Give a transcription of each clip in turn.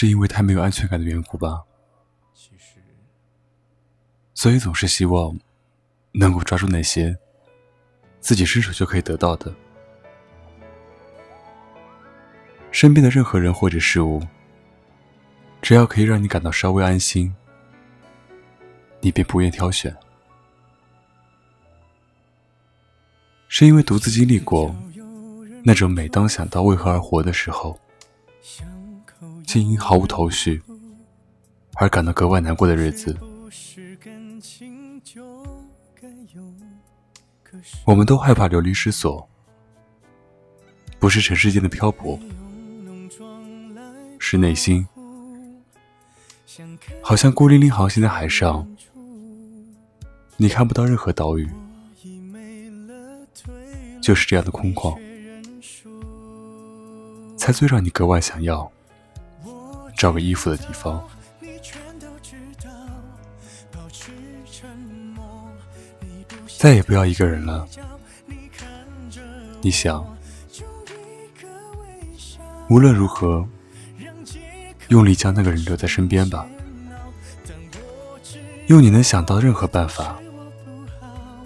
是因为太没有安全感的缘故吧。所以总是希望能够抓住那些自己伸手就可以得到的。身边的任何人或者事物，只要可以让你感到稍微安心，你便不愿挑选。是因为独自经历过那种每当想到为何而活的时候，竟因毫无头绪而感到格外难过的日子。我们都害怕流离失所，不是尘世间的漂泊。是内心，好像孤零零航行在海上，你看不到任何岛屿，就是这样的空旷，才最让你格外想要找个衣服的地方。再也不要一个人了，你想，无论如何。用力将那个人留在身边吧，用你能想到任何办法，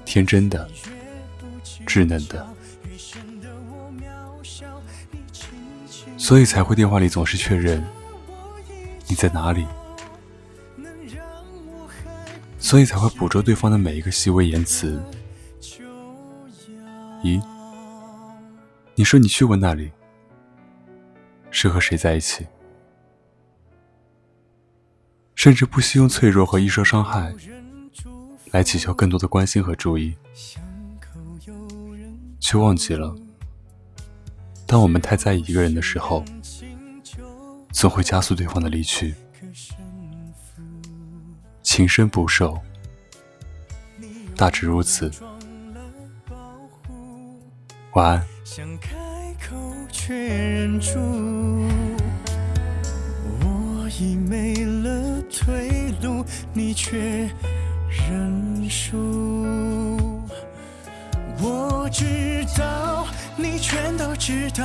天真的、稚嫩的，所以才会电话里总是确认你在哪里，所以才会捕捉对方的每一个细微言辞。咦，你说你去过那里，是和谁在一起？甚至不惜用脆弱和易受伤害来祈求更多的关心和注意，却忘记了，当我们太在意一个人的时候，总会加速对方的离去。情深不寿，大致如此。晚安。想开口却忍住，我已没了退路，你却认输。我知道，你全都知道，